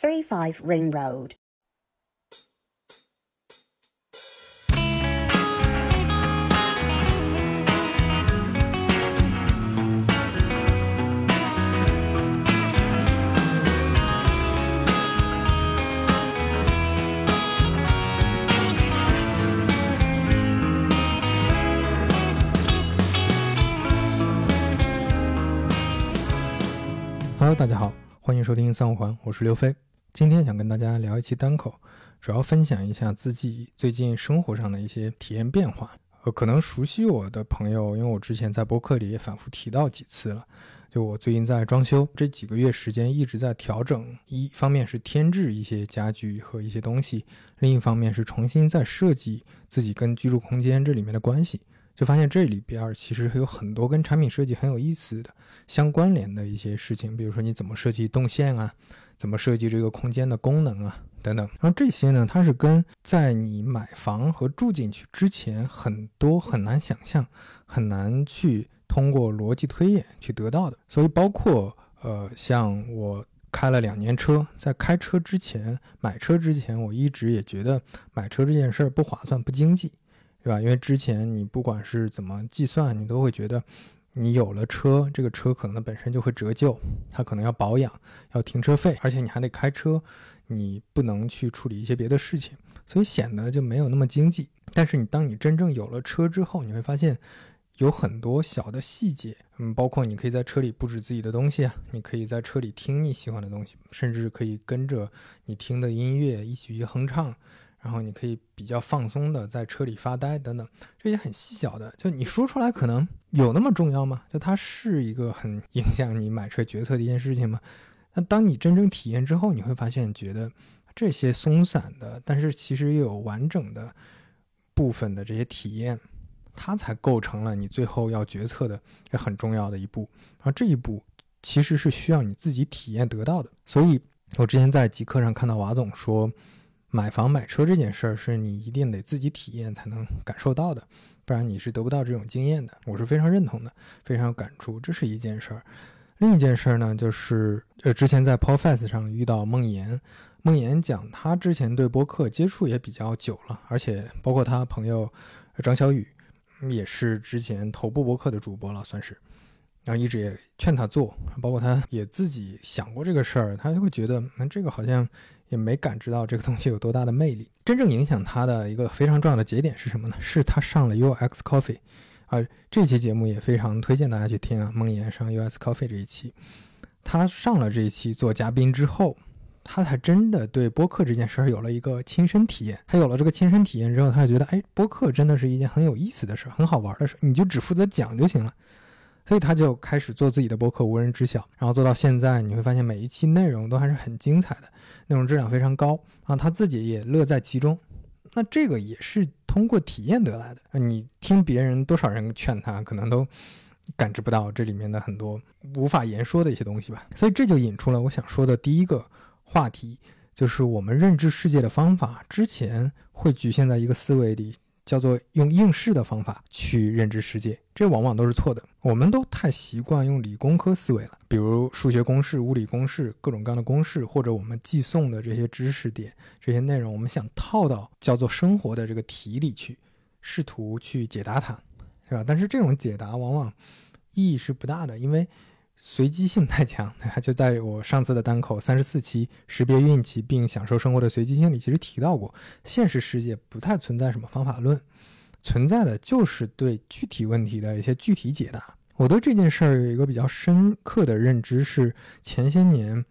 35 Ring Road. Hello，大家好，欢迎收听三五环，我是刘飞。今天想跟大家聊一期单口，主要分享一下自己最近生活上的一些体验变化。呃，可能熟悉我的朋友，因为我之前在博客里也反复提到几次了。就我最近在装修，这几个月时间一直在调整，一方面是添置一些家具和一些东西，另一方面是重新再设计自己跟居住空间这里面的关系。就发现这里边其实有很多跟产品设计很有意思的相关联的一些事情，比如说你怎么设计动线啊，怎么设计这个空间的功能啊等等。然后这些呢，它是跟在你买房和住进去之前很多很难想象、很难去通过逻辑推演去得到的。所以包括呃，像我开了两年车，在开车之前、买车之前，我一直也觉得买车这件事儿不划算、不经济。对吧？因为之前你不管是怎么计算，你都会觉得，你有了车，这个车可能本身就会折旧，它可能要保养，要停车费，而且你还得开车，你不能去处理一些别的事情，所以显得就没有那么经济。但是你当你真正有了车之后，你会发现有很多小的细节，嗯，包括你可以在车里布置自己的东西啊，你可以在车里听你喜欢的东西，甚至可以跟着你听的音乐一起去哼唱。然后你可以比较放松的在车里发呆等等，这些很细小的，就你说出来可能有那么重要吗？就它是一个很影响你买车决策的一件事情吗？那当你真正体验之后，你会发现，觉得这些松散的，但是其实又有完整的部分的这些体验，它才构成了你最后要决策的这很重要的一步。而这一步其实是需要你自己体验得到的。所以我之前在极客上看到瓦总说。买房买车这件事儿是你一定得自己体验才能感受到的，不然你是得不到这种经验的。我是非常认同的，非常有感触。这是一件事儿。另一件事儿呢，就是呃，之前在 p o f a s 上遇到梦岩，梦岩讲他之前对播客接触也比较久了，而且包括他朋友张小雨，也是之前头部播客的主播了，算是。然后一直也劝他做，包括他也自己想过这个事儿，他就会觉得，那这个好像。也没感知到这个东西有多大的魅力。真正影响他的一个非常重要的节点是什么呢？是他上了 UX Coffee，啊，这期节目也非常推荐大家去听啊。梦岩上 UX Coffee 这一期，他上了这一期做嘉宾之后，他才真的对播客这件事儿有了一个亲身体验。他有了这个亲身体验之后，他就觉得，哎，播客真的是一件很有意思的事儿，很好玩的事儿，你就只负责讲就行了。所以他就开始做自己的播客，无人知晓。然后做到现在，你会发现每一期内容都还是很精彩的，内容质量非常高啊。他自己也乐在其中。那这个也是通过体验得来的。你听别人多少人劝他，可能都感知不到这里面的很多无法言说的一些东西吧。所以这就引出了我想说的第一个话题，就是我们认知世界的方法之前会局限在一个思维里。叫做用应试的方法去认知世界，这往往都是错的。我们都太习惯用理工科思维了，比如数学公式、物理公式、各种各样的公式，或者我们寄送的这些知识点、这些内容，我们想套到叫做生活的这个题里去，试图去解答它，是吧？但是这种解答往往意义是不大的，因为。随机性太强，就在我上次的单口三十四期识别运气并享受生活的随机性里，其实提到过，现实世界不太存在什么方法论，存在的就是对具体问题的一些具体解答。我对这件事儿有一个比较深刻的认知是，前些年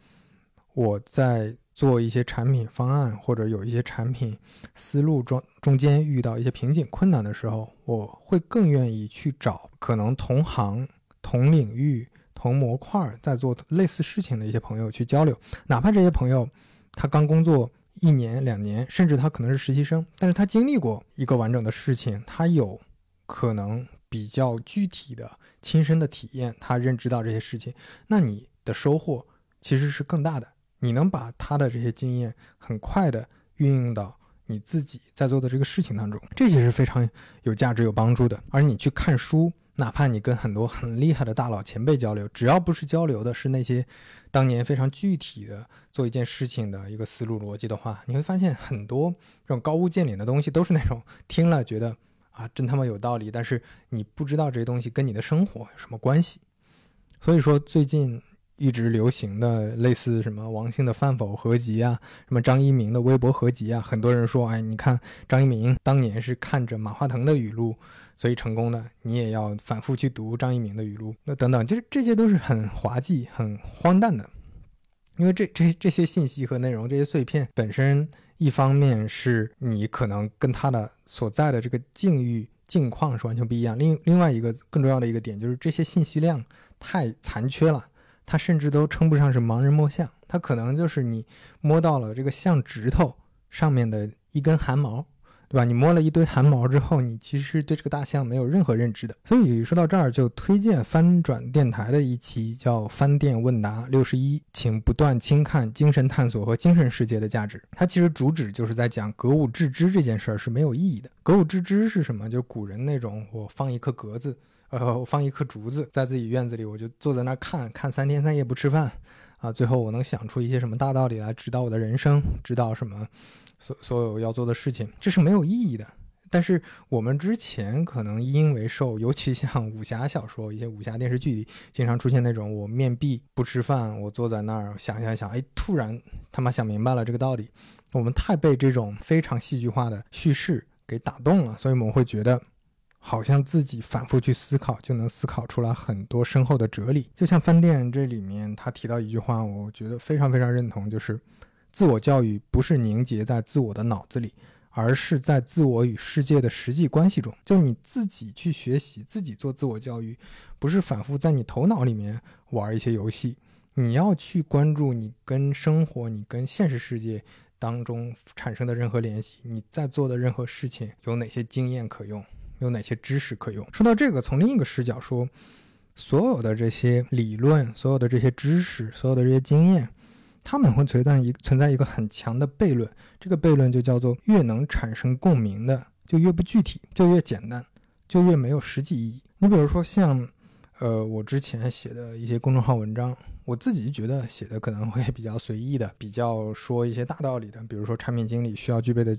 我在做一些产品方案或者有一些产品思路中中间遇到一些瓶颈困难的时候，我会更愿意去找可能同行同领域。同模块在做类似事情的一些朋友去交流，哪怕这些朋友他刚工作一年两年，甚至他可能是实习生，但是他经历过一个完整的事情，他有可能比较具体的亲身的体验，他认知到这些事情，那你的收获其实是更大的。你能把他的这些经验很快的运用到你自己在做的这个事情当中，这些是非常有价值、有帮助的。而你去看书，哪怕你跟很多很厉害的大佬前辈交流，只要不是交流的是那些当年非常具体的做一件事情的一个思路逻辑的话，你会发现很多这种高屋建瓴的东西都是那种听了觉得啊真他妈有道理，但是你不知道这些东西跟你的生活有什么关系。所以说最近。一直流行的类似什么王兴的饭否合集啊，什么张一鸣的微博合集啊，很多人说，哎，你看张一鸣当年是看着马化腾的语录，所以成功的，你也要反复去读张一鸣的语录，那等等，就是这些都是很滑稽、很荒诞的，因为这这这些信息和内容，这些碎片本身，一方面是你可能跟他的所在的这个境遇境况是完全不一样，另另外一个更重要的一个点就是这些信息量太残缺了。它甚至都称不上是盲人摸象，它可能就是你摸到了这个象指头上面的一根汗毛，对吧？你摸了一堆汗毛之后，你其实对这个大象没有任何认知的。所以说到这儿，就推荐翻转电台的一期叫《翻电问答六十一》，请不断轻看精神探索和精神世界的价值。它其实主旨就是在讲格物致知这件事儿是没有意义的。格物致知是什么？就是古人那种我放一颗格子。呃，我放一颗竹子在自己院子里，我就坐在那儿看看三天三夜不吃饭，啊，最后我能想出一些什么大道理来指导我的人生，指导什么所所有要做的事情，这是没有意义的。但是我们之前可能因为受，尤其像武侠小说、一些武侠电视剧里，经常出现那种我面壁不吃饭，我坐在那儿想想想，哎，突然他妈想明白了这个道理。我们太被这种非常戏剧化的叙事给打动了，所以我们会觉得。好像自己反复去思考，就能思考出来很多深厚的哲理。就像饭店这里面，他提到一句话，我觉得非常非常认同，就是自我教育不是凝结在自我的脑子里，而是在自我与世界的实际关系中。就你自己去学习，自己做自我教育，不是反复在你头脑里面玩一些游戏，你要去关注你跟生活、你跟现实世界当中产生的任何联系，你在做的任何事情有哪些经验可用。有哪些知识可用？说到这个，从另一个视角说，所有的这些理论，所有的这些知识，所有的这些经验，他们会存在一存在一个很强的悖论。这个悖论就叫做：越能产生共鸣的，就越不具体，就越简单，就越没有实际意义。你比如说像，呃，我之前写的一些公众号文章，我自己觉得写的可能会比较随意的，比较说一些大道理的，比如说产品经理需要具备的。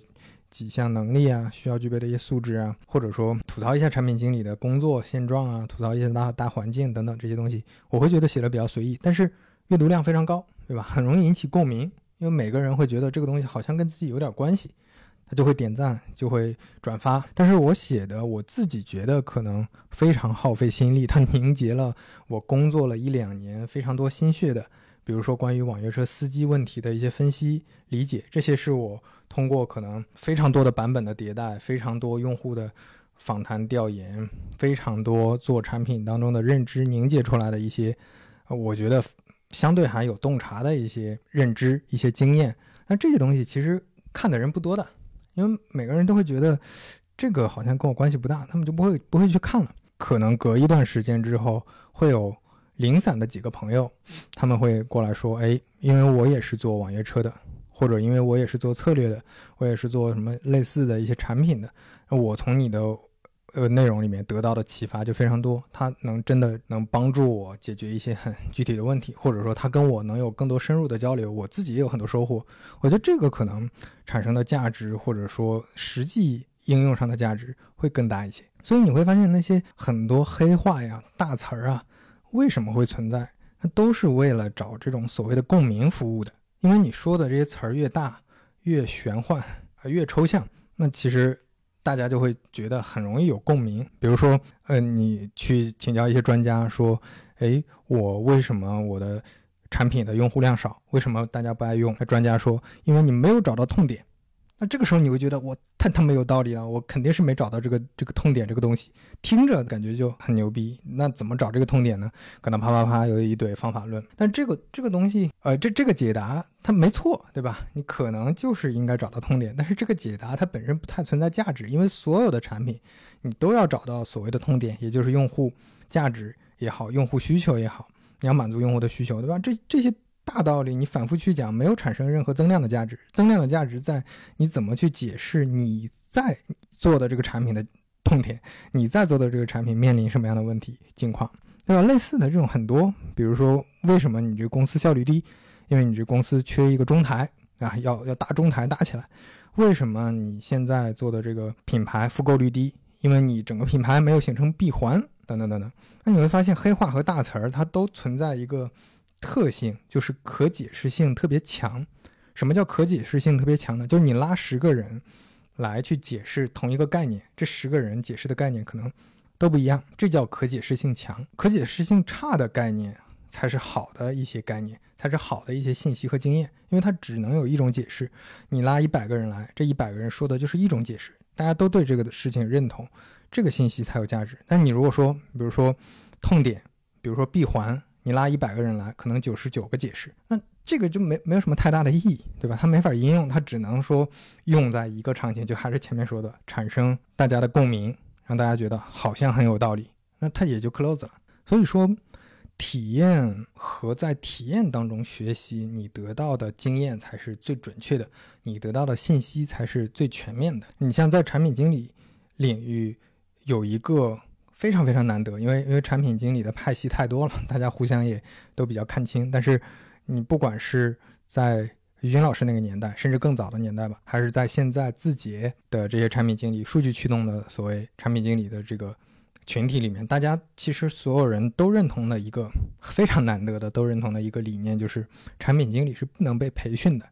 几项能力啊，需要具备的一些素质啊，或者说吐槽一下产品经理的工作现状啊，吐槽一些大大环境等等这些东西，我会觉得写的比较随意，但是阅读量非常高，对吧？很容易引起共鸣，因为每个人会觉得这个东西好像跟自己有点关系，他就会点赞，就会转发。但是我写的，我自己觉得可能非常耗费心力，它凝结了我工作了一两年非常多心血的，比如说关于网约车司机问题的一些分析理解，这些是我。通过可能非常多的版本的迭代，非常多用户的访谈调研，非常多做产品当中的认知凝结出来的一些，我觉得相对还有洞察的一些认知、一些经验。那这些东西其实看的人不多的，因为每个人都会觉得这个好像跟我关系不大，他们就不会不会去看了。可能隔一段时间之后，会有零散的几个朋友，他们会过来说：“哎，因为我也是做网约车的。”或者因为我也是做策略的，我也是做什么类似的一些产品的，我从你的呃内容里面得到的启发就非常多，它能真的能帮助我解决一些很具体的问题，或者说他跟我能有更多深入的交流，我自己也有很多收获。我觉得这个可能产生的价值，或者说实际应用上的价值会更大一些。所以你会发现那些很多黑话呀、大词儿啊，为什么会存在？那都是为了找这种所谓的共鸣服务的。因为你说的这些词儿越大、越玄幻啊、越抽象，那其实大家就会觉得很容易有共鸣。比如说，呃，你去请教一些专家说：“哎，我为什么我的产品的用户量少？为什么大家不爱用？”那专家说：“因为你没有找到痛点。”那这个时候你会觉得我太他妈有道理了，我肯定是没找到这个这个痛点这个东西，听着感觉就很牛逼。那怎么找这个痛点呢？可能啪啪啪有一堆方法论，但这个这个东西，呃，这这个解答它没错，对吧？你可能就是应该找到痛点，但是这个解答它本身不太存在价值，因为所有的产品你都要找到所谓的痛点，也就是用户价值也好，用户需求也好，你要满足用户的需求，对吧？这这些大道理你反复去讲，没有产生任何增量的价值。增量的价值在你怎么去解释你在做的这个产品的痛点，你在做的这个产品面临什么样的问题境况，对吧？类似的这种很多，比如说为什么你这公司效率低？因为你这公司缺一个中台啊，要要搭中台搭起来。为什么你现在做的这个品牌复购率低？因为你整个品牌没有形成闭环，等等等等。那你会发现黑话和大词儿它都存在一个。特性就是可解释性特别强。什么叫可解释性特别强呢？就是你拉十个人来去解释同一个概念，这十个人解释的概念可能都不一样，这叫可解释性强。可解释性差的概念才是好的一些概念，才是好的一些信息和经验，因为它只能有一种解释。你拉一百个人来，这一百个人说的就是一种解释，大家都对这个的事情认同，这个信息才有价值。但你如果说，比如说痛点，比如说闭环。你拉一百个人来，可能九十九个解释，那这个就没没有什么太大的意义，对吧？它没法应用，它只能说用在一个场景，就还是前面说的，产生大家的共鸣，让大家觉得好像很有道理，那它也就 close 了。所以说，体验和在体验当中学习，你得到的经验才是最准确的，你得到的信息才是最全面的。你像在产品经理领域有一个。非常非常难得，因为因为产品经理的派系太多了，大家互相也都比较看清。但是你不管是在于军老师那个年代，甚至更早的年代吧，还是在现在字节的这些产品经理、数据驱动的所谓产品经理的这个群体里面，大家其实所有人都认同的一个非常难得的，都认同的一个理念，就是产品经理是不能被培训的。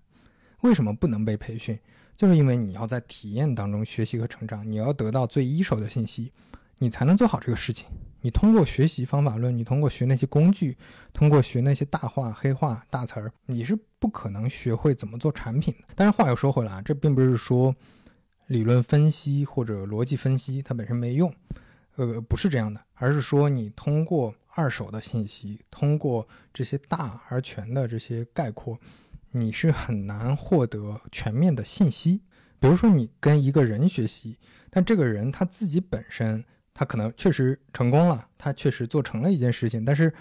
为什么不能被培训？就是因为你要在体验当中学习和成长，你要得到最一手的信息。你才能做好这个事情。你通过学习方法论，你通过学那些工具，通过学那些大话、黑话、大词儿，你是不可能学会怎么做产品的。但是话又说回来啊，这并不是说理论分析或者逻辑分析它本身没用，呃，不是这样的，而是说你通过二手的信息，通过这些大而全的这些概括，你是很难获得全面的信息。比如说你跟一个人学习，但这个人他自己本身。他可能确实成功了，他确实做成了一件事情，但是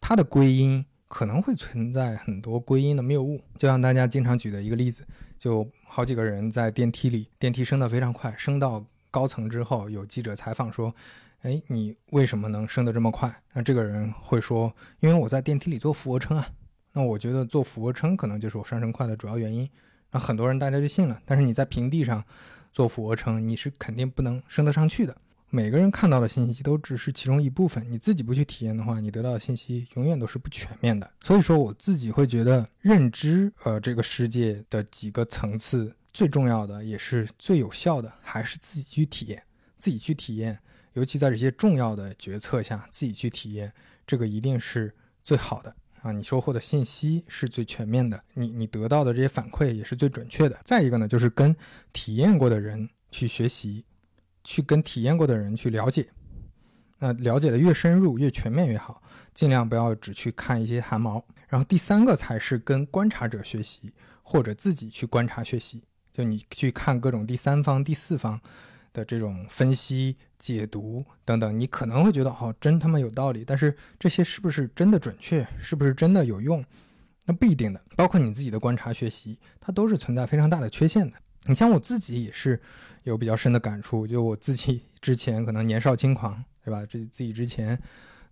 他的归因可能会存在很多归因的谬误。就像大家经常举的一个例子，就好几个人在电梯里，电梯升得非常快，升到高层之后，有记者采访说：“哎，你为什么能升得这么快？”那这个人会说：“因为我在电梯里做俯卧撑啊。”那我觉得做俯卧撑可能就是我上升快的主要原因。那很多人大家就信了。但是你在平地上做俯卧撑，你是肯定不能升得上去的。每个人看到的信息都只是其中一部分，你自己不去体验的话，你得到的信息永远都是不全面的。所以说，我自己会觉得认知，呃，这个世界的几个层次最重要的，也是最有效的，还是自己去体验，自己去体验。尤其在这些重要的决策下，自己去体验，这个一定是最好的啊！你收获的信息是最全面的，你你得到的这些反馈也是最准确的。再一个呢，就是跟体验过的人去学习。去跟体验过的人去了解，那了解的越深入、越全面越好，尽量不要只去看一些汗毛。然后第三个才是跟观察者学习，或者自己去观察学习。就你去看各种第三方、第四方的这种分析、解读等等，你可能会觉得哦，真他妈有道理。但是这些是不是真的准确？是不是真的有用？那不一定的。包括你自己的观察学习，它都是存在非常大的缺陷的。你像我自己也是有比较深的感触，就我自己 之前可能年少轻狂，对吧？这自己之前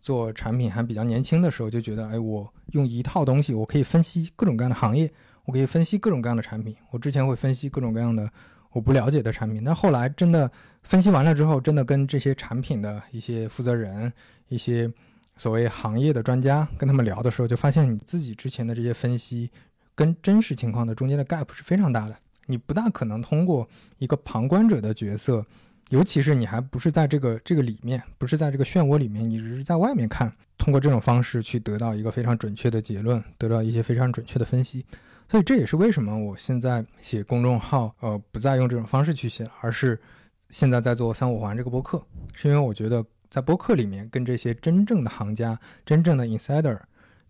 做产品还比较年轻的时候，就觉得，哎，我用一套东西，我可以分析各种各样的行业，我可以分析各种各样的产品。我之前会分析各种各样的我不了解的产品，但后来真的分析完了之后，真的跟这些产品的一些负责人、一些所谓行业的专家跟他们聊的时候，就发现你自己之前的这些分析跟真实情况的中间的 gap 是非常大的。你不大可能通过一个旁观者的角色，尤其是你还不是在这个这个里面，不是在这个漩涡里面，你只是在外面看，通过这种方式去得到一个非常准确的结论，得到一些非常准确的分析。所以这也是为什么我现在写公众号，呃，不再用这种方式去写，而是现在在做三五环这个播客，是因为我觉得在播客里面跟这些真正的行家、真正的 insider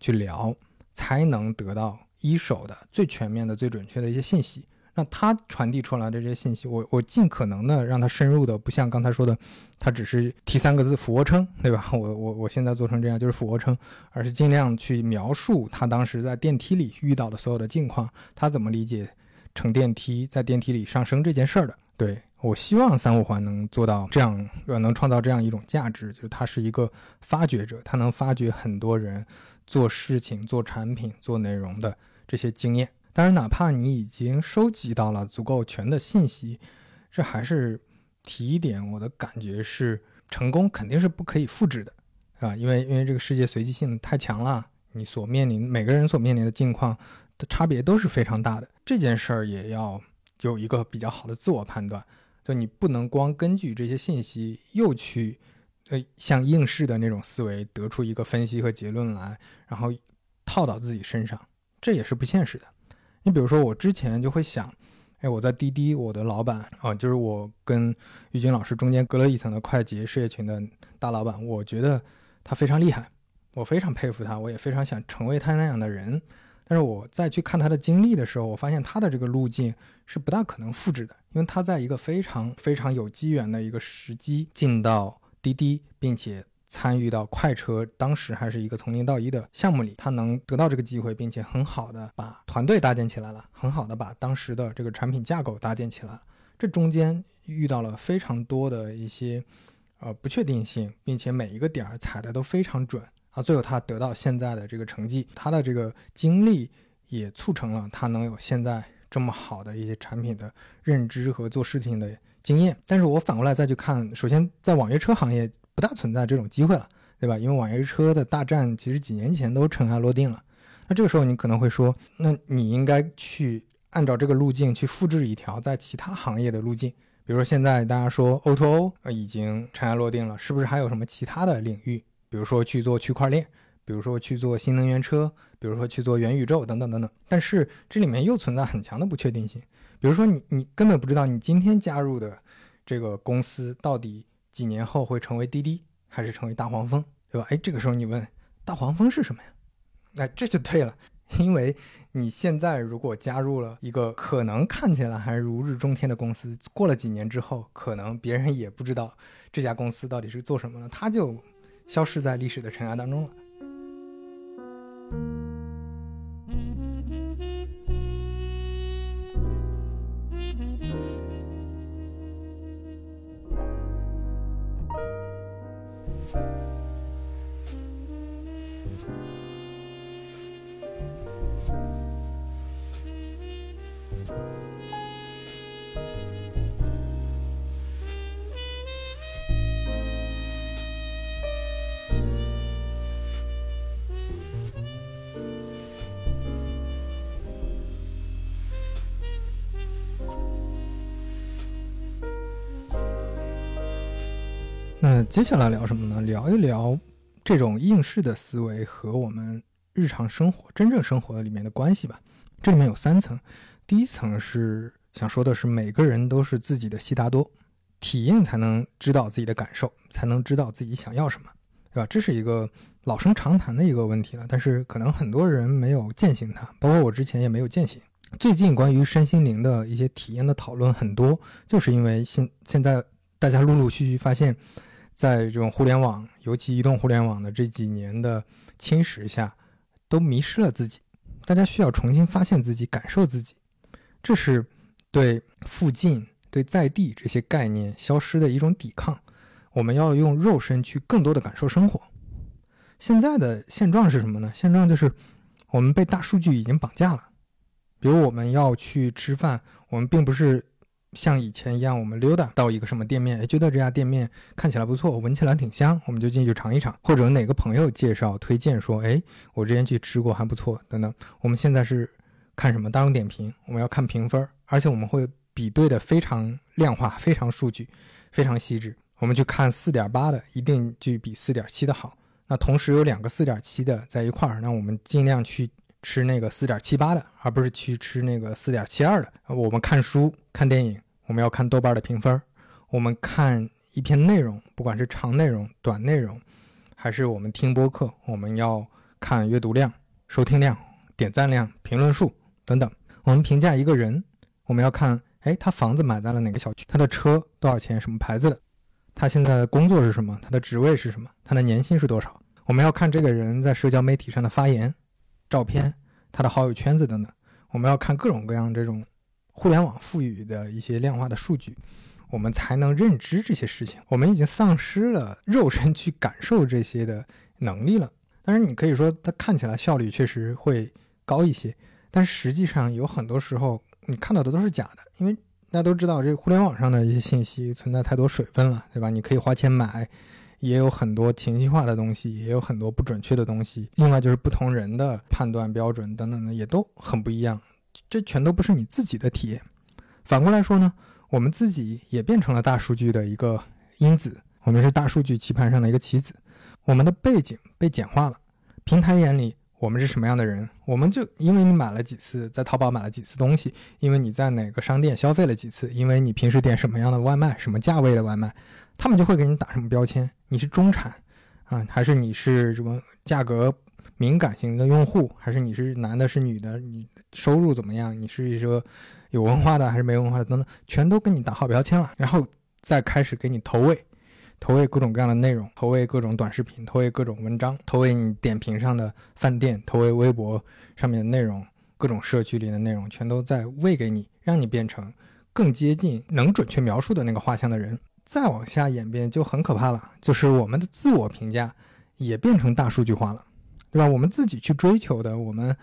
去聊，才能得到一手的、最全面的、最准确的一些信息。那他传递出来的这些信息，我我尽可能的让他深入的，不像刚才说的，他只是提三个字俯卧撑，对吧？我我我现在做成这样就是俯卧撑，而是尽量去描述他当时在电梯里遇到的所有的境况，他怎么理解乘电梯在电梯里上升这件事儿的。对我希望三五环能做到这样，能创造这样一种价值，就是他是一个发掘者，他能发掘很多人做事情、做产品、做内容的这些经验。当然，哪怕你已经收集到了足够全的信息，这还是提一点，我的感觉是，成功肯定是不可以复制的，啊，因为因为这个世界随机性太强了，你所面临每个人所面临的境况的差别都是非常大的。这件事儿也要有一个比较好的自我判断，就你不能光根据这些信息又去，呃，像应试的那种思维得出一个分析和结论来，然后套到自己身上，这也是不现实的。你比如说，我之前就会想，哎，我在滴滴，我的老板啊，就是我跟于军老师中间隔了一层的快捷事业群的大老板，我觉得他非常厉害，我非常佩服他，我也非常想成为他那样的人。但是我再去看他的经历的时候，我发现他的这个路径是不大可能复制的，因为他在一个非常非常有机缘的一个时机进到滴滴，并且。参与到快车当时还是一个从零到一的项目里，他能得到这个机会，并且很好的把团队搭建起来了，很好的把当时的这个产品架构搭建起来。这中间遇到了非常多的一些呃不确定性，并且每一个点儿踩的都非常准啊。最后他得到现在的这个成绩，他的这个经历也促成了他能有现在这么好的一些产品的认知和做事情的经验。但是我反过来再去看，首先在网约车行业。不大存在这种机会了，对吧？因为网约车的大战其实几年前都尘埃落定了。那这个时候你可能会说，那你应该去按照这个路径去复制一条在其他行业的路径，比如说现在大家说 O2O 呃已经尘埃落定了，是不是还有什么其他的领域？比如说去做区块链，比如说去做新能源车，比如说去做元宇宙等等等等。但是这里面又存在很强的不确定性，比如说你你根本不知道你今天加入的这个公司到底。几年后会成为滴滴，还是成为大黄蜂，对吧？哎，这个时候你问大黄蜂是什么呀？那这就对了，因为你现在如果加入了一个可能看起来还如日中天的公司，过了几年之后，可能别人也不知道这家公司到底是做什么了，它就消失在历史的尘埃当中了。接下来聊什么呢？聊一聊这种应试的思维和我们日常生活、真正生活里面的关系吧。这里面有三层，第一层是想说的是，每个人都是自己的悉达多，体验才能知道自己的感受，才能知道自己想要什么，对吧？这是一个老生常谈的一个问题了，但是可能很多人没有践行它，包括我之前也没有践行。最近关于身心灵的一些体验的讨论很多，就是因为现现在大家陆陆续续发现。在这种互联网，尤其移动互联网的这几年的侵蚀下，都迷失了自己。大家需要重新发现自己，感受自己。这是对附近、对在地这些概念消失的一种抵抗。我们要用肉身去更多的感受生活。现在的现状是什么呢？现状就是我们被大数据已经绑架了。比如我们要去吃饭，我们并不是。像以前一样，我们溜达到一个什么店面，哎，觉得这家店面看起来不错，闻起来挺香，我们就进去尝一尝。或者哪个朋友介绍推荐说，哎，我之前去吃过，还不错，等等。我们现在是看什么大众点评，我们要看评分，而且我们会比对的非常量化，非常数据，非常细致。我们去看四点八的，一定就比四点七的好。那同时有两个四点七的在一块儿，那我们尽量去吃那个四点七八的，而不是去吃那个四点七二的。我们看书、看电影。我们要看豆瓣的评分，我们看一篇内容，不管是长内容、短内容，还是我们听播客，我们要看阅读量、收听量、点赞量、评论数等等。我们评价一个人，我们要看，哎，他房子买在了哪个小区？他的车多少钱？什么牌子的？他现在的工作是什么？他的职位是什么？他的年薪是多少？我们要看这个人在社交媒体上的发言、照片、他的好友圈子等等。我们要看各种各样这种互联网赋予的一些量化的数据，我们才能认知这些事情。我们已经丧失了肉身去感受这些的能力了。当然，你可以说它看起来效率确实会高一些，但是实际上有很多时候你看到的都是假的，因为大家都知道这个互联网上的一些信息存在太多水分了，对吧？你可以花钱买。也有很多情绪化的东西，也有很多不准确的东西。另外就是不同人的判断标准等等的也都很不一样，这全都不是你自己的体验。反过来说呢，我们自己也变成了大数据的一个因子，我们是大数据棋盘上的一个棋子，我们的背景被简化了。平台眼里我们是什么样的人，我们就因为你买了几次在淘宝买了几次东西，因为你在哪个商店消费了几次，因为你平时点什么样的外卖，什么价位的外卖。他们就会给你打什么标签？你是中产啊，还是你是什么价格敏感型的用户？还是你是男的，是女的？你收入怎么样？你是说有文化的还是没文化的？等等，全都给你打好标签了，然后再开始给你投喂，投喂各种各样的内容，投喂各种短视频，投喂各种文章，投喂你点评上的饭店，投喂微博上面的内容，各种社区里的内容，全都在喂给你，让你变成更接近能准确描述的那个画像的人。再往下演变就很可怕了，就是我们的自我评价也变成大数据化了，对吧？我们自己去追求的，我们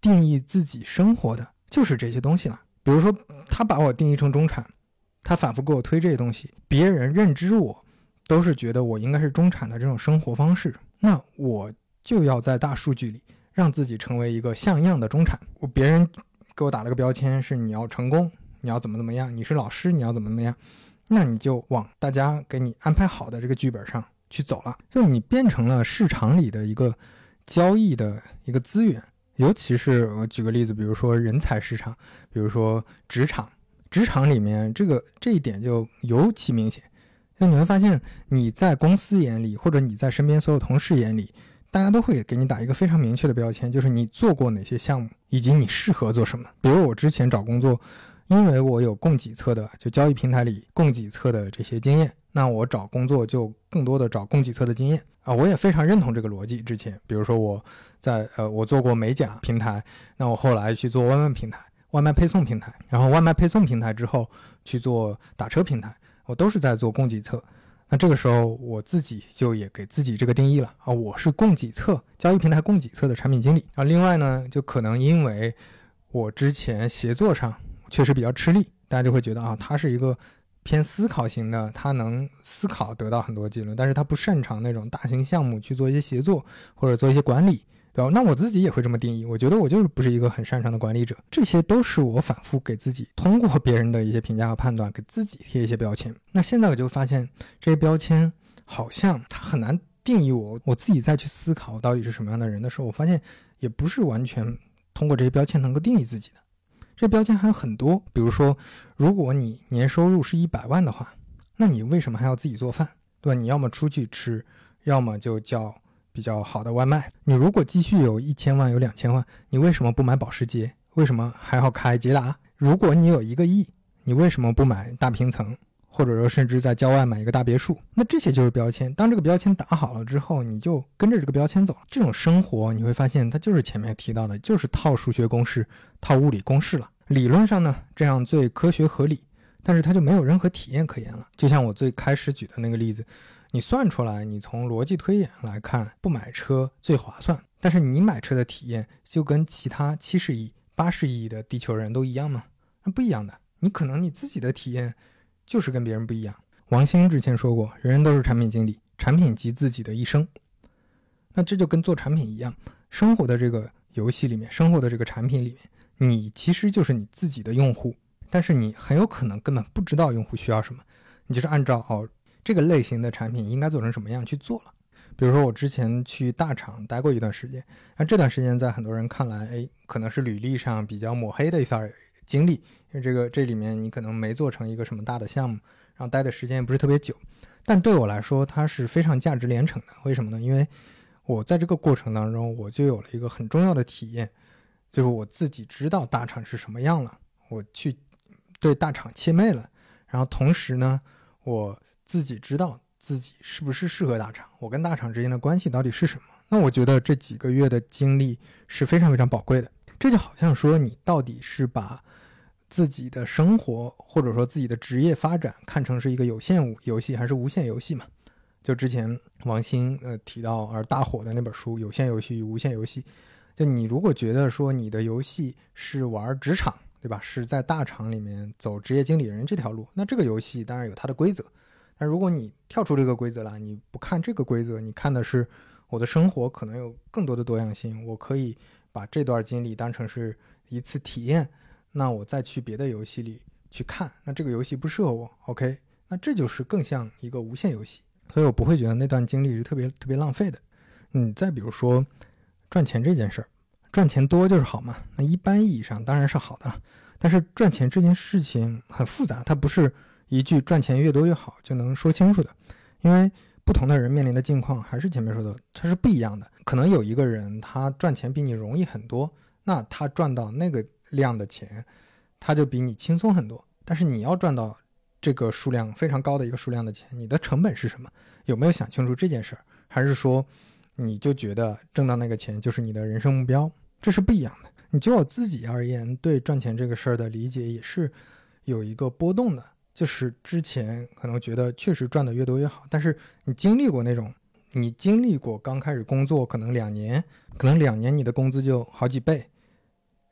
定义自己生活的就是这些东西了。比如说，他把我定义成中产，他反复给我推这些东西，别人认知我都是觉得我应该是中产的这种生活方式，那我就要在大数据里让自己成为一个像样的中产。我别人给我打了个标签是你要成功，你要怎么怎么样，你是老师，你要怎么怎么样。那你就往大家给你安排好的这个剧本上去走了，就你变成了市场里的一个交易的一个资源。尤其是我举个例子，比如说人才市场，比如说职场，职场里面这个这一点就尤其明显。就你会发现，你在公司眼里，或者你在身边所有同事眼里，大家都会给你打一个非常明确的标签，就是你做过哪些项目，以及你适合做什么。比如我之前找工作。因为我有供给侧的，就交易平台里供给侧的这些经验，那我找工作就更多的找供给侧的经验啊。我也非常认同这个逻辑。之前，比如说我在呃，我做过美甲平台，那我后来去做外卖平台、外卖配送平台，然后外卖配送平台之后去做打车平台，我都是在做供给侧。那这个时候我自己就也给自己这个定义了啊，我是供给侧交易平台供给侧的产品经理啊。另外呢，就可能因为我之前协作上。确实比较吃力，大家就会觉得啊，他是一个偏思考型的，他能思考得到很多结论，但是他不擅长那种大型项目去做一些协作或者做一些管理，对吧？那我自己也会这么定义，我觉得我就是不是一个很擅长的管理者，这些都是我反复给自己通过别人的一些评价和判断，给自己贴一些标签。那现在我就发现这些标签好像它很难定义我，我自己再去思考到底是什么样的人的时候，我发现也不是完全通过这些标签能够定义自己的。这标签还有很多，比如说，如果你年收入是一百万的话，那你为什么还要自己做饭，对吧？你要么出去吃，要么就叫比较好的外卖。你如果积蓄有一千万、有两千万，你为什么不买保时捷？为什么还要开捷达？如果你有一个亿，你为什么不买大平层？或者说，甚至在郊外买一个大别墅，那这些就是标签。当这个标签打好了之后，你就跟着这个标签走了。这种生活，你会发现它就是前面提到的，就是套数学公式、套物理公式了。理论上呢，这样最科学合理，但是它就没有任何体验可言了。就像我最开始举的那个例子，你算出来，你从逻辑推演来看，不买车最划算。但是你买车的体验就跟其他七十亿、八十亿的地球人都一样吗？那不一样的。你可能你自己的体验。就是跟别人不一样。王兴之前说过，人人都是产品经理，产品即自己的一生。那这就跟做产品一样，生活的这个游戏里面，生活的这个产品里面，你其实就是你自己的用户，但是你很有可能根本不知道用户需要什么，你就是按照哦这个类型的产品应该做成什么样去做了。比如说我之前去大厂待过一段时间，那这段时间在很多人看来，哎，可能是履历上比较抹黑的一段经历，因为这个这里面你可能没做成一个什么大的项目，然后待的时间也不是特别久，但对我来说它是非常价值连城的。为什么呢？因为我在这个过程当中，我就有了一个很重要的体验，就是我自己知道大厂是什么样了。我去对大厂切妹了，然后同时呢，我自己知道自己是不是适合大厂，我跟大厂之间的关系到底是什么？那我觉得这几个月的经历是非常非常宝贵的。这就好像说，你到底是把自己的生活或者说自己的职业发展看成是一个有限游戏还是无限游戏嘛？就之前王鑫呃提到而大火的那本书《有限游戏与无限游戏》，就你如果觉得说你的游戏是玩职场，对吧？是在大厂里面走职业经理人这条路，那这个游戏当然有它的规则。但如果你跳出这个规则了，你不看这个规则，你看的是我的生活可能有更多的多样性，我可以。把这段经历当成是一次体验，那我再去别的游戏里去看，那这个游戏不适合我，OK，那这就是更像一个无限游戏，所以我不会觉得那段经历是特别特别浪费的。嗯，再比如说赚钱这件事儿，赚钱多就是好嘛？那一般意义上当然是好的了，但是赚钱这件事情很复杂，它不是一句赚钱越多越好就能说清楚的，因为。不同的人面临的境况还是前面说的，它是不一样的。可能有一个人他赚钱比你容易很多，那他赚到那个量的钱，他就比你轻松很多。但是你要赚到这个数量非常高的一个数量的钱，你的成本是什么？有没有想清楚这件事儿？还是说你就觉得挣到那个钱就是你的人生目标？这是不一样的。你就我自己而言，对赚钱这个事儿的理解也是有一个波动的。就是之前可能觉得确实赚的越多越好，但是你经历过那种，你经历过刚开始工作可能两年，可能两年你的工资就好几倍，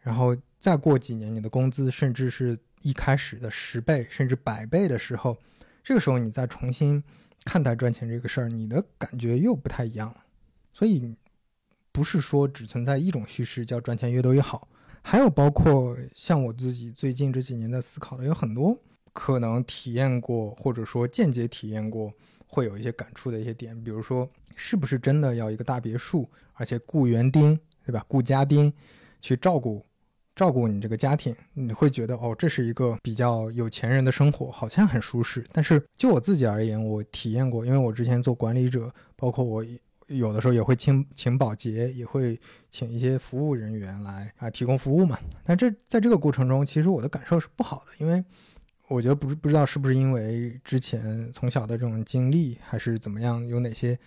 然后再过几年你的工资甚至是一开始的十倍甚至百倍的时候，这个时候你再重新看待赚钱这个事儿，你的感觉又不太一样了。所以不是说只存在一种叙事叫赚钱越多越好，还有包括像我自己最近这几年在思考的有很多。可能体验过，或者说间接体验过，会有一些感触的一些点，比如说，是不是真的要一个大别墅，而且雇园丁，对吧？雇家丁去照顾照顾你这个家庭，你会觉得哦，这是一个比较有钱人的生活，好像很舒适。但是就我自己而言，我体验过，因为我之前做管理者，包括我有的时候也会请请保洁，也会请一些服务人员来啊提供服务嘛。但这在这个过程中，其实我的感受是不好的，因为。我觉得不是不知道是不是因为之前从小的这种经历，还是怎么样，有哪些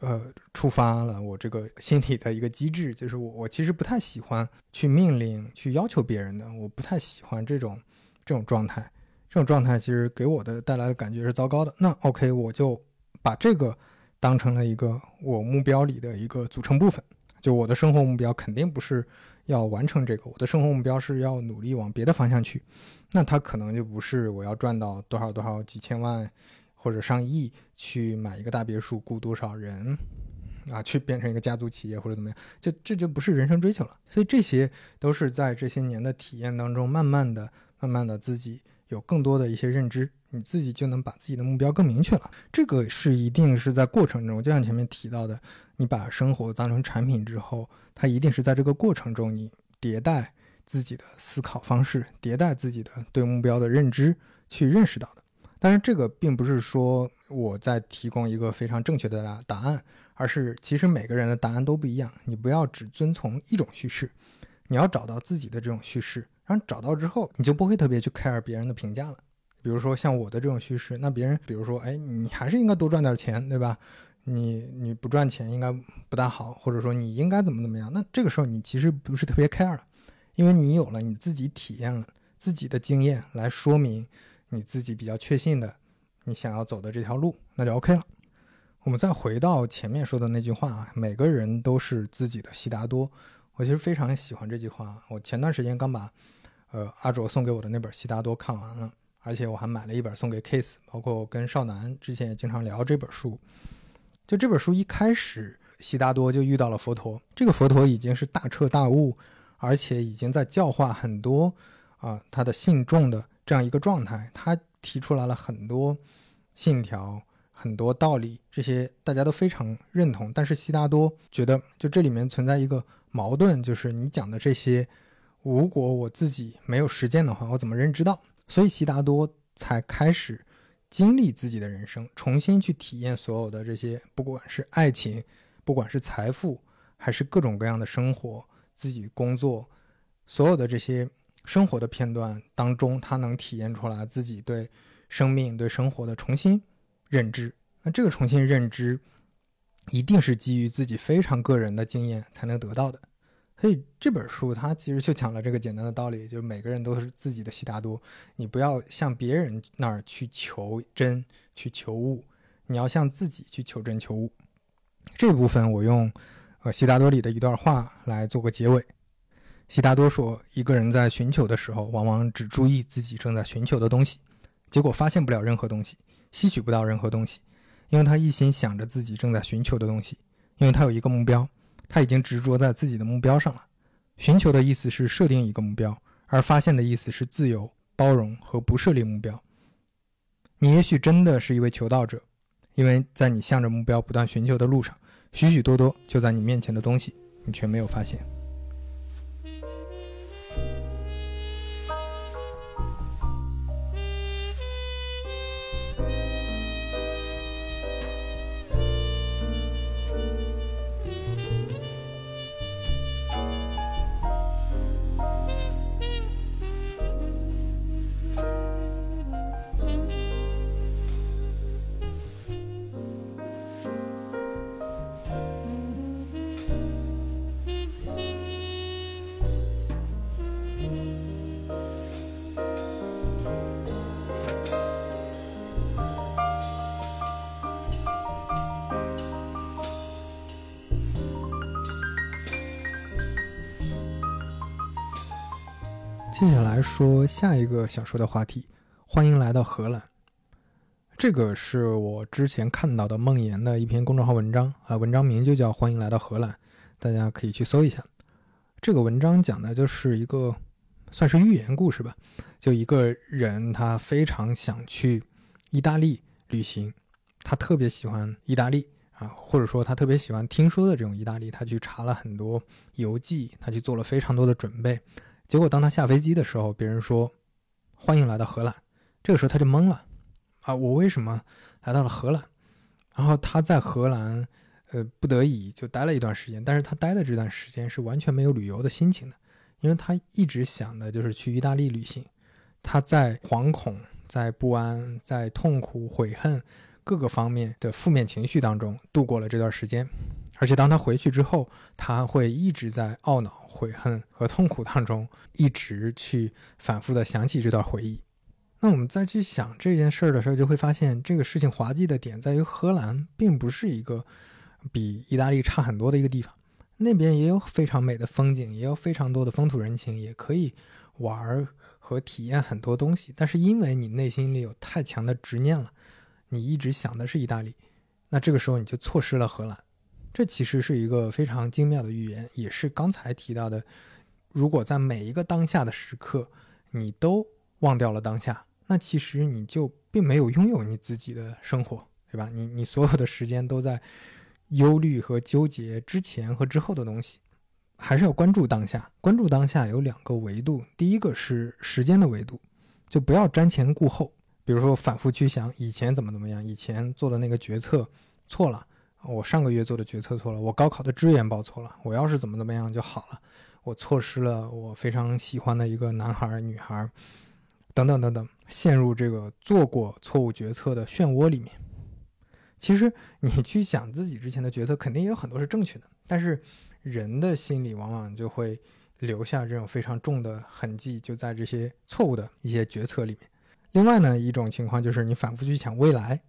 呃触发了我这个心理的一个机制，就是我我其实不太喜欢去命令、去要求别人的，我不太喜欢这种这种状态，这种状态其实给我的带来的感觉是糟糕的。那 OK，我就把这个当成了一个我目标里的一个组成部分，就我的生活目标肯定不是。要完成这个，我的生活目标是要努力往别的方向去，那他可能就不是我要赚到多少多少几千万或者上亿去买一个大别墅，雇多少人啊，去变成一个家族企业或者怎么样，就这就不是人生追求了。所以这些都是在这些年的体验当中，慢慢的、慢慢的自己有更多的一些认知，你自己就能把自己的目标更明确了。这个是一定是在过程中，就像前面提到的，你把生活当成产品之后。它一定是在这个过程中，你迭代自己的思考方式，迭代自己的对目标的认知，去认识到的。当然，这个并不是说我在提供一个非常正确的答答案，而是其实每个人的答案都不一样。你不要只遵从一种叙事，你要找到自己的这种叙事。然后找到之后，你就不会特别去 care 别人的评价了。比如说像我的这种叙事，那别人比如说，哎，你还是应该多赚点钱，对吧？你你不赚钱应该不大好，或者说你应该怎么怎么样？那这个时候你其实不是特别 care 了，因为你有了你自己体验了自己的经验来说明你自己比较确信的你想要走的这条路，那就 OK 了。我们再回到前面说的那句话啊，每个人都是自己的悉达多。我其实非常喜欢这句话。我前段时间刚把呃阿卓送给我的那本悉达多看完了，而且我还买了一本送给 Case，包括跟少南之前也经常聊这本书。就这本书一开始，悉达多就遇到了佛陀。这个佛陀已经是大彻大悟，而且已经在教化很多啊他的信众的这样一个状态。他提出来了很多信条、很多道理，这些大家都非常认同。但是悉达多觉得，就这里面存在一个矛盾，就是你讲的这些，如果我自己没有实践的话，我怎么认知到？所以悉达多才开始。经历自己的人生，重新去体验所有的这些，不管是爱情，不管是财富，还是各种各样的生活，自己工作，所有的这些生活的片段当中，他能体验出来自己对生命、对生活的重新认知。那这个重新认知，一定是基于自己非常个人的经验才能得到的。所以这本书它其实就讲了这个简单的道理，就是每个人都是自己的悉达多，你不要向别人那儿去求真、去求物，你要向自己去求真求物。这部分我用和悉达多里的一段话来做个结尾。悉达多说，一个人在寻求的时候，往往只注意自己正在寻求的东西，结果发现不了任何东西，吸取不到任何东西，因为他一心想着自己正在寻求的东西，因为他有一个目标。他已经执着在自己的目标上了。寻求的意思是设定一个目标，而发现的意思是自由、包容和不设立目标。你也许真的是一位求道者，因为在你向着目标不断寻求的路上，许许多多就在你面前的东西，你却没有发现。接下来说下一个想说的话题，欢迎来到荷兰。这个是我之前看到的梦岩的一篇公众号文章啊，文章名就叫《欢迎来到荷兰》，大家可以去搜一下。这个文章讲的就是一个算是寓言故事吧，就一个人他非常想去意大利旅行，他特别喜欢意大利啊，或者说他特别喜欢听说的这种意大利，他去查了很多游记，他去做了非常多的准备。结果，当他下飞机的时候，别人说：“欢迎来到荷兰。”这个时候他就懵了，啊，我为什么来到了荷兰？然后他在荷兰，呃，不得已就待了一段时间。但是他待的这段时间是完全没有旅游的心情的，因为他一直想的就是去意大利旅行。他在惶恐、在不安、在痛苦、悔恨各个方面的负面情绪当中度过了这段时间。而且当他回去之后，他会一直在懊恼、悔恨和痛苦当中，一直去反复的想起这段回忆。那我们再去想这件事儿的时候，就会发现这个事情滑稽的点在于，荷兰并不是一个比意大利差很多的一个地方，那边也有非常美的风景，也有非常多的风土人情，也可以玩和体验很多东西。但是因为你内心里有太强的执念了，你一直想的是意大利，那这个时候你就错失了荷兰。这其实是一个非常精妙的预言，也是刚才提到的。如果在每一个当下的时刻，你都忘掉了当下，那其实你就并没有拥有你自己的生活，对吧？你你所有的时间都在忧虑和纠结之前和之后的东西，还是要关注当下。关注当下有两个维度，第一个是时间的维度，就不要瞻前顾后，比如说反复去想以前怎么怎么样，以前做的那个决策错了。我上个月做的决策错了，我高考的志愿报错了，我要是怎么怎么样就好了，我错失了我非常喜欢的一个男孩女孩，等等等等，陷入这个做过错误决策的漩涡里面。其实你去想自己之前的决策，肯定也有很多是正确的，但是人的心里往往就会留下这种非常重的痕迹，就在这些错误的一些决策里面。另外呢，一种情况就是你反复去想未来，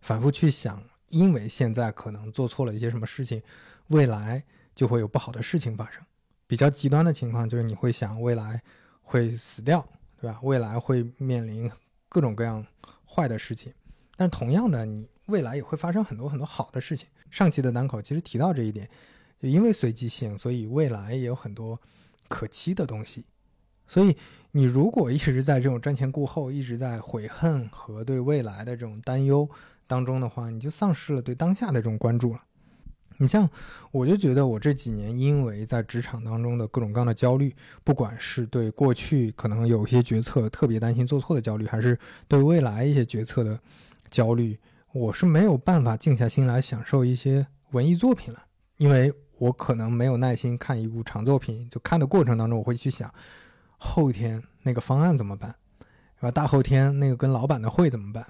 反复去想。因为现在可能做错了一些什么事情，未来就会有不好的事情发生。比较极端的情况就是你会想未来会死掉，对吧？未来会面临各种各样坏的事情。但同样的，你未来也会发生很多很多好的事情。上期的单口其实提到这一点，就因为随机性，所以未来也有很多可期的东西。所以你如果一直在这种瞻前顾后，一直在悔恨和对未来的这种担忧。当中的话，你就丧失了对当下的这种关注了。你像，我就觉得我这几年因为在职场当中的各种各样的焦虑，不管是对过去可能有些决策特别担心做错的焦虑，还是对未来一些决策的焦虑，我是没有办法静下心来享受一些文艺作品了，因为我可能没有耐心看一部长作品，就看的过程当中，我会去想，后天那个方案怎么办？是吧？大后天那个跟老板的会怎么办？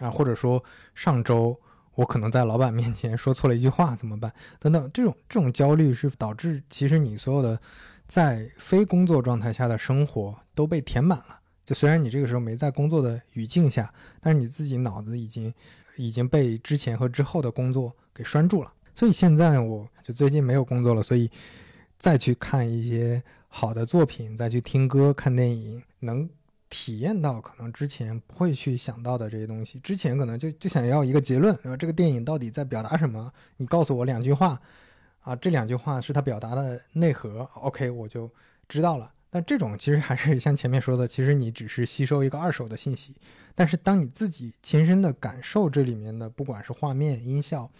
啊，或者说上周我可能在老板面前说错了一句话怎么办？等等，这种这种焦虑是导致其实你所有的在非工作状态下的生活都被填满了。就虽然你这个时候没在工作的语境下，但是你自己脑子已经已经被之前和之后的工作给拴住了。所以现在我就最近没有工作了，所以再去看一些好的作品，再去听歌、看电影，能体验到可能之前不会去想到的这些东西。之前可能就就想要一个结论，这个电影到底在表达什么？你告诉我两句话，啊，这两句话是他表达的内核，OK，我就知道了。但这种其实还是像前面说的，其实你只是吸收一个二手的信息。但是当你自己亲身的感受这里面的，不管是画面、音效，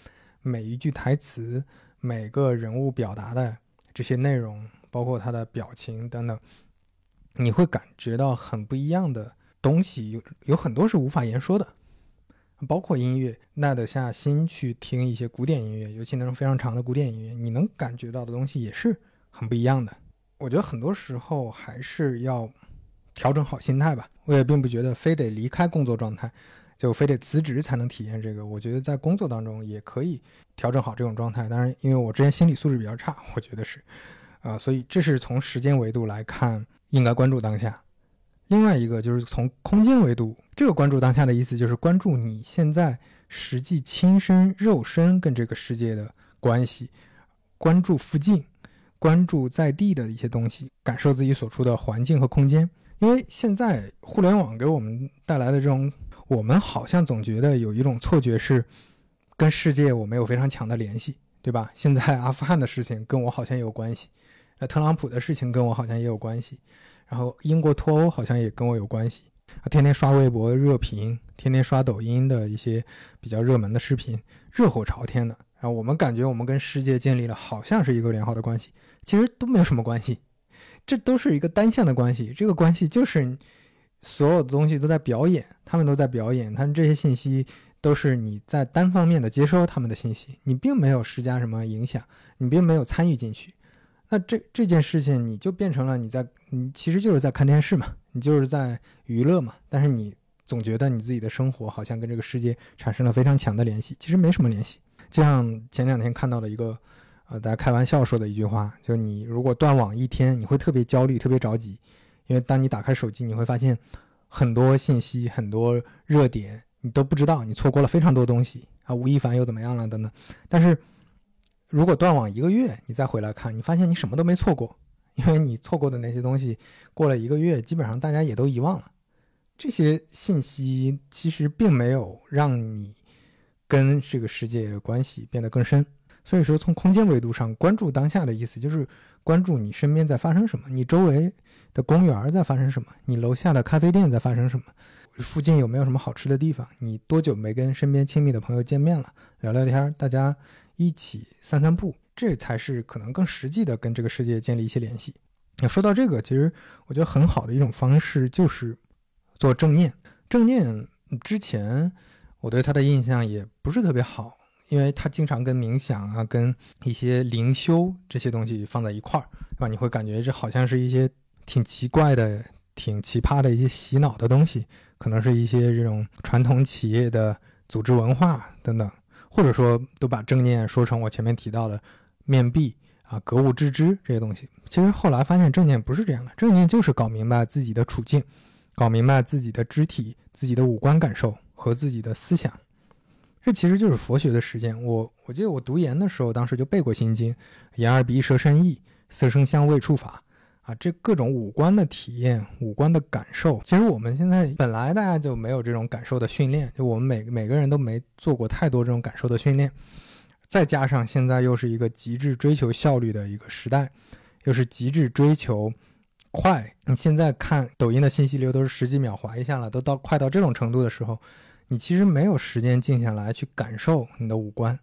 每一句台词，每个人物表达的这些内容，包括他的表情等等，你会感觉到很不一样的东西。有有很多是无法言说的，包括音乐，耐得下心去听一些古典音乐，尤其那种非常长的古典音乐，你能感觉到的东西也是很不一样的。我觉得很多时候还是要调整好心态吧。我也并不觉得非得离开工作状态，就非得辞职才能体验这个。我觉得在工作当中也可以调整好这种状态。当然，因为我之前心理素质比较差，我觉得是，啊，所以这是从时间维度来看，应该关注当下。另外一个就是从空间维度，这个关注当下的意思就是关注你现在实际亲身肉身跟这个世界的关系，关注附近。关注在地的一些东西，感受自己所处的环境和空间。因为现在互联网给我们带来的这种，我们好像总觉得有一种错觉是，跟世界我们有非常强的联系，对吧？现在阿富汗的事情跟我好像也有关系，那特朗普的事情跟我好像也有关系，然后英国脱欧好像也跟我有关系。啊，天天刷微博热评，天天刷抖音的一些比较热门的视频，热火朝天的啊，我们感觉我们跟世界建立了好像是一个良好的关系。其实都没有什么关系，这都是一个单向的关系。这个关系就是所有的东西都在表演，他们都在表演，他们这些信息都是你在单方面的接收他们的信息，你并没有施加什么影响，你并没有参与进去。那这这件事情你就变成了你在你其实就是在看电视嘛，你就是在娱乐嘛。但是你总觉得你自己的生活好像跟这个世界产生了非常强的联系，其实没什么联系。就像前两天看到了一个。呃，大家开玩笑说的一句话，就你如果断网一天，你会特别焦虑、特别着急，因为当你打开手机，你会发现很多信息、很多热点，你都不知道，你错过了非常多东西啊。吴亦凡又怎么样了等等。但是如果断网一个月，你再回来看，你发现你什么都没错过，因为你错过的那些东西，过了一个月，基本上大家也都遗忘了。这些信息其实并没有让你跟这个世界关系变得更深。所以说，从空间维度上关注当下的意思，就是关注你身边在发生什么，你周围的公园在发生什么，你楼下的咖啡店在发生什么，附近有没有什么好吃的地方，你多久没跟身边亲密的朋友见面了，聊聊天，大家一起散散步，这才是可能更实际的跟这个世界建立一些联系。那说到这个，其实我觉得很好的一种方式就是做正念。正念之前我对他的印象也不是特别好。因为他经常跟冥想啊，跟一些灵修这些东西放在一块儿，对吧？你会感觉这好像是一些挺奇怪的、挺奇葩的一些洗脑的东西，可能是一些这种传统企业的组织文化等等，或者说都把正念说成我前面提到的面壁啊、格物致知这些东西。其实后来发现正念不是这样的，正念就是搞明白自己的处境，搞明白自己的肢体、自己的五官感受和自己的思想。这其实就是佛学的实践。我我记得我读研的时候，当时就背过《心经》，眼耳鼻舌身意，色声香味触法啊，这各种五官的体验、五官的感受。其实我们现在本来大家就没有这种感受的训练，就我们每每个人都没做过太多这种感受的训练。再加上现在又是一个极致追求效率的一个时代，又是极致追求快。你现在看抖音的信息流都是十几秒划一下了，都到快到这种程度的时候。你其实没有时间静下来去感受你的五官，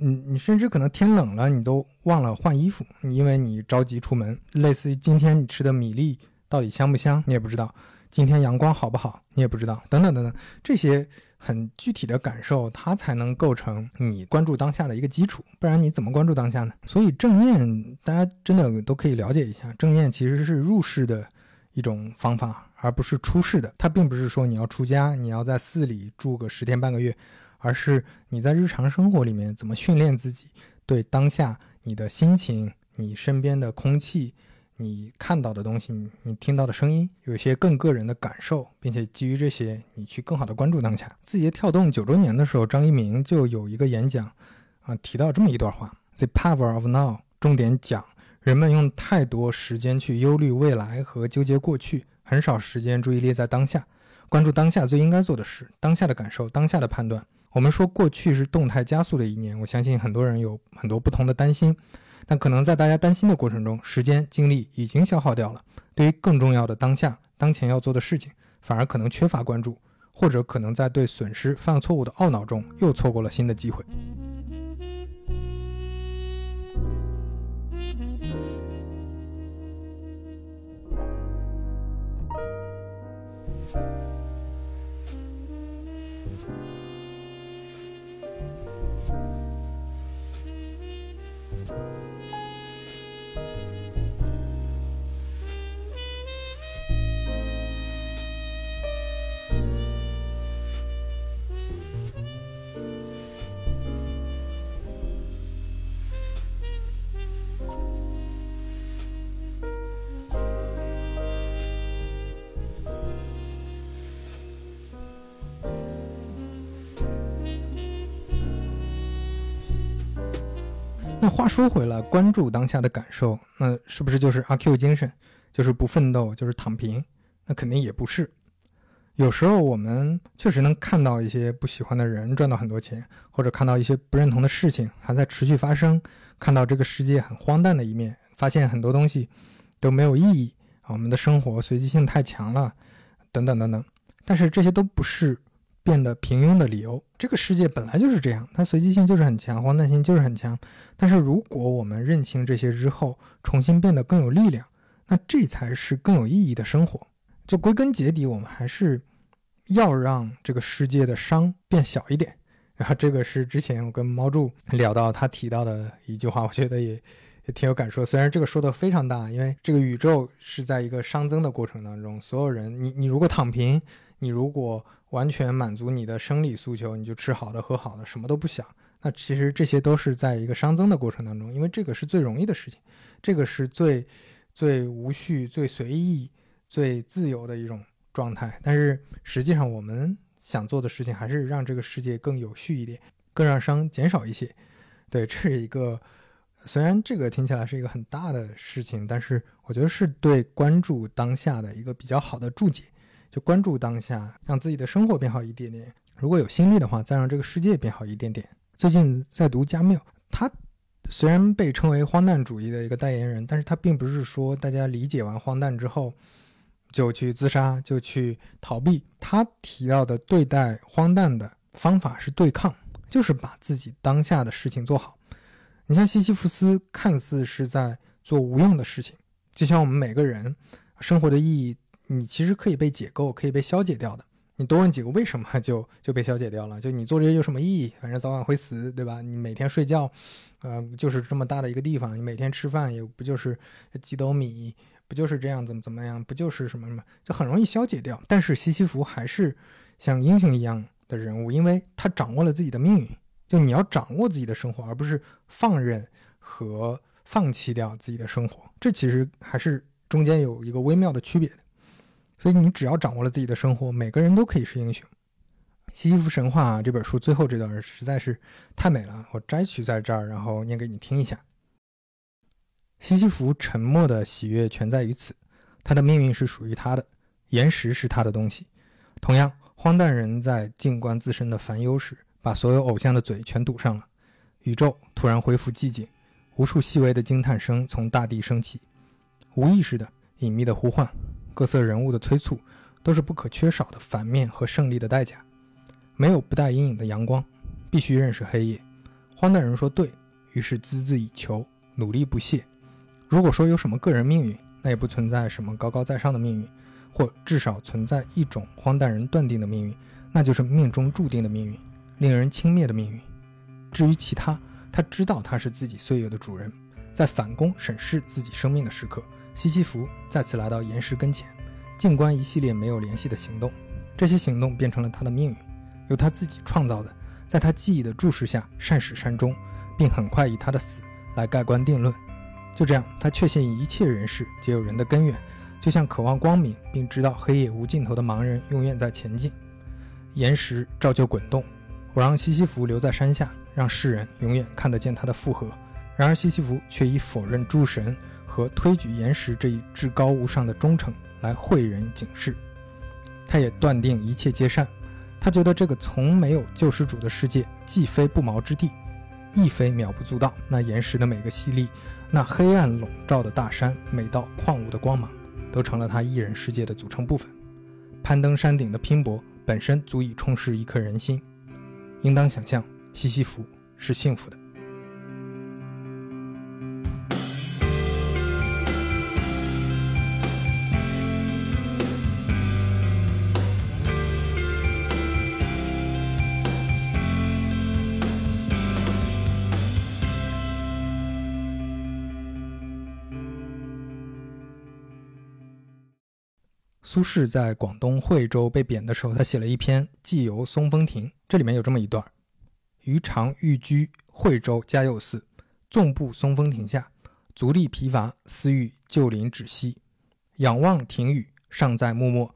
你你甚至可能天冷了，你都忘了换衣服，因为你着急出门。类似于今天你吃的米粒到底香不香，你也不知道。今天阳光好不好，你也不知道，等等等等，这些很具体的感受，它才能构成你关注当下的一个基础，不然你怎么关注当下呢？所以正念，大家真的都可以了解一下，正念其实是入世的一种方法，而不是出世的。它并不是说你要出家，你要在寺里住个十天半个月，而是你在日常生活里面怎么训练自己，对当下你的心情。你身边的空气，你看到的东西，你听到的声音，有一些更个人的感受，并且基于这些，你去更好的关注当下。字节跳动九周年的时候，张一鸣就有一个演讲，啊，提到这么一段话：The power of now，重点讲人们用太多时间去忧虑未来和纠结过去，很少时间注意力在当下，关注当下最应该做的事，当下的感受，当下的判断。我们说过去是动态加速的一年，我相信很多人有很多不同的担心。但可能在大家担心的过程中，时间精力已经消耗掉了。对于更重要的当下、当前要做的事情，反而可能缺乏关注，或者可能在对损失、犯错误的懊恼中，又错过了新的机会。话说回来，关注当下的感受，那是不是就是阿 Q 精神，就是不奋斗，就是躺平？那肯定也不是。有时候我们确实能看到一些不喜欢的人赚到很多钱，或者看到一些不认同的事情还在持续发生，看到这个世界很荒诞的一面，发现很多东西都没有意义啊，我们的生活随机性太强了，等等等等。但是这些都不是。变得平庸的理由，这个世界本来就是这样，它随机性就是很强，荒诞性就是很强。但是如果我们认清这些之后，重新变得更有力量，那这才是更有意义的生活。就归根结底，我们还是要让这个世界的伤变小一点。然后这个是之前我跟猫柱聊到他提到的一句话，我觉得也也挺有感受。虽然这个说的非常大，因为这个宇宙是在一个熵增的过程当中，所有人，你你如果躺平。你如果完全满足你的生理诉求，你就吃好的喝好的，什么都不想，那其实这些都是在一个熵增的过程当中，因为这个是最容易的事情，这个是最最无序、最随意、最自由的一种状态。但是实际上，我们想做的事情还是让这个世界更有序一点，更让伤减少一些。对，这是一个虽然这个听起来是一个很大的事情，但是我觉得是对关注当下的一个比较好的注解。就关注当下，让自己的生活变好一点点。如果有心力的话，再让这个世界变好一点点。最近在读加缪，他虽然被称为荒诞主义的一个代言人，但是他并不是说大家理解完荒诞之后就去自杀，就去逃避。他提到的对待荒诞的方法是对抗，就是把自己当下的事情做好。你像西西弗斯，看似是在做无用的事情，就像我们每个人生活的意义。你其实可以被解构，可以被消解掉的。你多问几个为什么，就就被消解掉了。就你做这些有什么意义？反正早晚会死，对吧？你每天睡觉，呃，就是这么大的一个地方。你每天吃饭也不就是几斗米，不就是这样？怎么怎么样？不就是什么什么？就很容易消解掉。但是西西弗还是像英雄一样的人物，因为他掌握了自己的命运。就你要掌握自己的生活，而不是放任和放弃掉自己的生活。这其实还是中间有一个微妙的区别。所以你只要掌握了自己的生活，每个人都可以是英雄。《西西弗神话》这本书最后这段实在是太美了，我摘取在这儿，然后念给你听一下。西西弗沉默的喜悦全在于此，他的命运是属于他的，岩石是他的东西。同样，荒诞人在静观自身的烦忧时，把所有偶像的嘴全堵上了。宇宙突然恢复寂静，无数细微的惊叹声从大地升起，无意识的隐秘的呼唤。各色人物的催促，都是不可缺少的反面和胜利的代价。没有不带阴影的阳光，必须认识黑夜。荒诞人说对，于是孜孜以求，努力不懈。如果说有什么个人命运，那也不存在什么高高在上的命运。或至少存在一种荒诞人断定的命运，那就是命中注定的命运，令人轻蔑的命运。至于其他，他知道他是自己岁月的主人。在反攻审视自己生命的时刻，西西弗再次来到岩石跟前，静观一系列没有联系的行动。这些行动变成了他的命运，由他自己创造的，在他记忆的注视下善始善终，并很快以他的死来盖棺定论。就这样，他确信一切人事皆有人的根源，就像渴望光明并知道黑夜无尽头的盲人永远在前进。岩石照旧滚动，我让西西弗留在山下，让世人永远看得见他的复合。然而，西西弗却以否认诸神和推举岩石这一至高无上的忠诚来诲人警示。他也断定一切皆善。他觉得这个从没有救世主的世界，既非不毛之地，亦非渺不足道。那岩石的每个细粒，那黑暗笼罩的大山，每道矿物的光芒，都成了他一人世界的组成部分。攀登山顶的拼搏本身足以充实一颗人心。应当想象，西西弗是幸福的。苏轼在广东惠州被贬的时候，他写了一篇《寄游松风亭》，这里面有这么一段：余常寓居惠州嘉佑寺，纵步松风亭下，足力疲乏，思欲就临止息，仰望亭宇，尚在默默，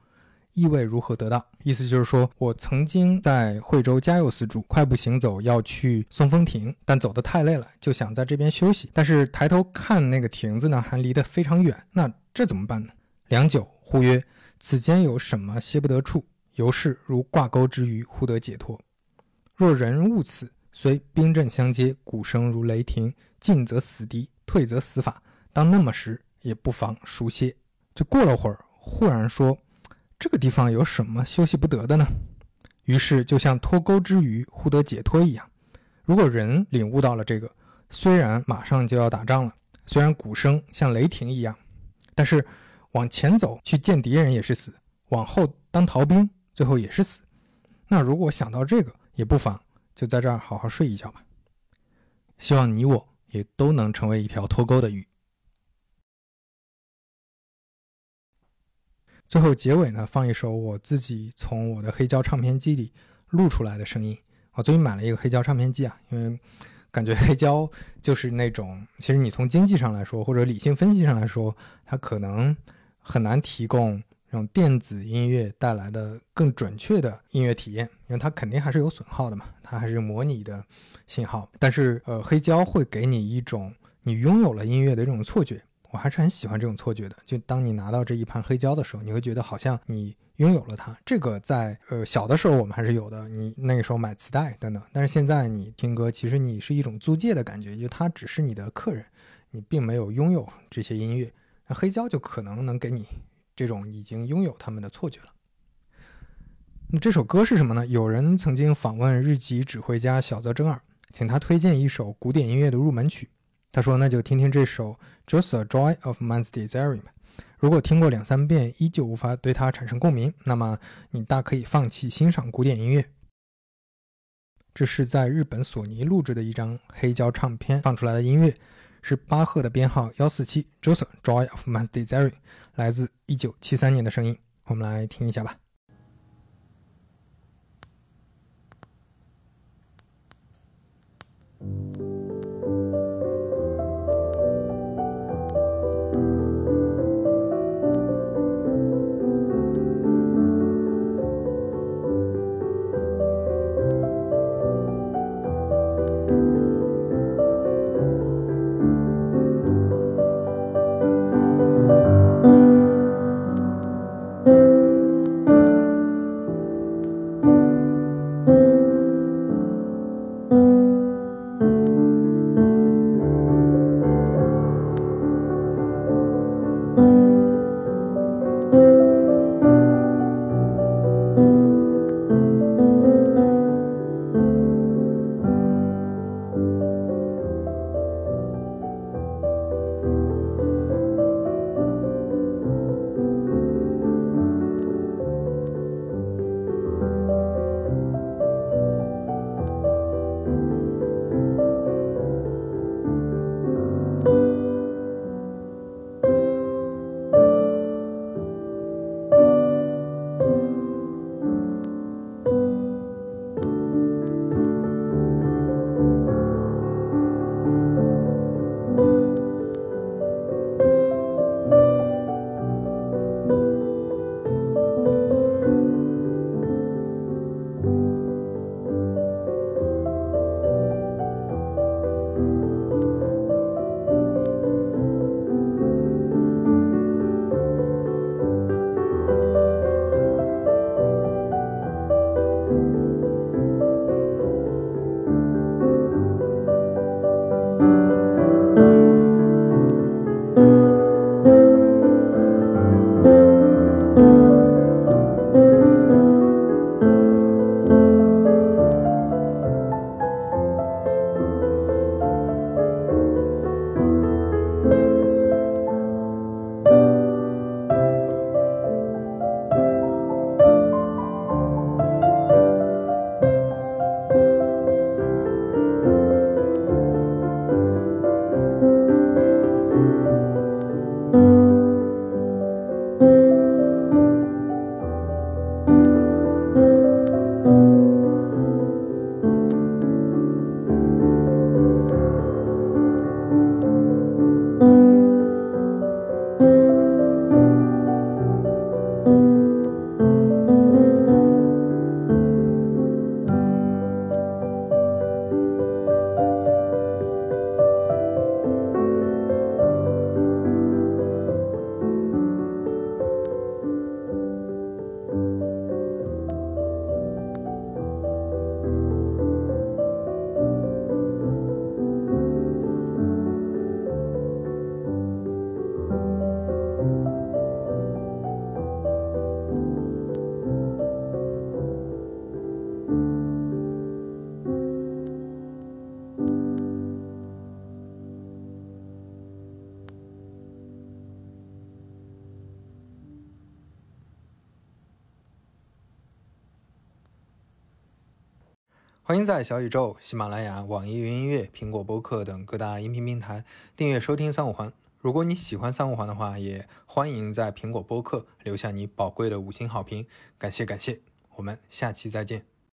意味如何得到？意思就是说我曾经在惠州嘉佑寺住，快步行走要去松风亭，但走得太累了，就想在这边休息。但是抬头看那个亭子呢，还离得非常远，那这怎么办呢？良久，忽曰。此间有什么歇不得处？由是如挂钩之鱼，忽得解脱。若人误此，虽兵阵相接，鼓声如雷霆，进则死敌，退则死法。当那么时，也不妨熟歇。就过了会儿，忽然说：“这个地方有什么休息不得的呢？”于是就像脱钩之鱼忽得解脱一样。如果人领悟到了这个，虽然马上就要打仗了，虽然鼓声像雷霆一样，但是。往前走去见敌人也是死，往后当逃兵最后也是死。那如果想到这个，也不妨就在这儿好好睡一觉吧。希望你我也都能成为一条脱钩的鱼。最后结尾呢，放一首我自己从我的黑胶唱片机里录出来的声音。我最近买了一个黑胶唱片机啊，因为感觉黑胶就是那种，其实你从经济上来说，或者理性分析上来说，它可能。很难提供这种电子音乐带来的更准确的音乐体验，因为它肯定还是有损耗的嘛，它还是模拟的信号。但是，呃，黑胶会给你一种你拥有了音乐的这种错觉，我还是很喜欢这种错觉的。就当你拿到这一盘黑胶的时候，你会觉得好像你拥有了它。这个在呃小的时候我们还是有的，你那个时候买磁带等等。但是现在你听歌，其实你是一种租借的感觉，就它只是你的客人，你并没有拥有这些音乐。黑胶就可能能给你这种已经拥有他们的错觉了。那这首歌是什么呢？有人曾经访问日籍指挥家小泽征尔，请他推荐一首古典音乐的入门曲。他说：“那就听听这首《Just a Joy of Man's Desiring》吧。如果听过两三遍依旧无法对它产生共鸣，那么你大可以放弃欣赏古典音乐。”这是在日本索尼录制的一张黑胶唱片放出来的音乐。是巴赫的编号幺四七 joseph joy of mercedes zary 来自一九七三年的声音。我们来听一下吧。欢迎在小宇宙、喜马拉雅、网易云音乐、苹果播客等各大音频平台订阅收听《三五环》。如果你喜欢《三五环》的话，也欢迎在苹果播客留下你宝贵的五星好评，感谢感谢！我们下期再见。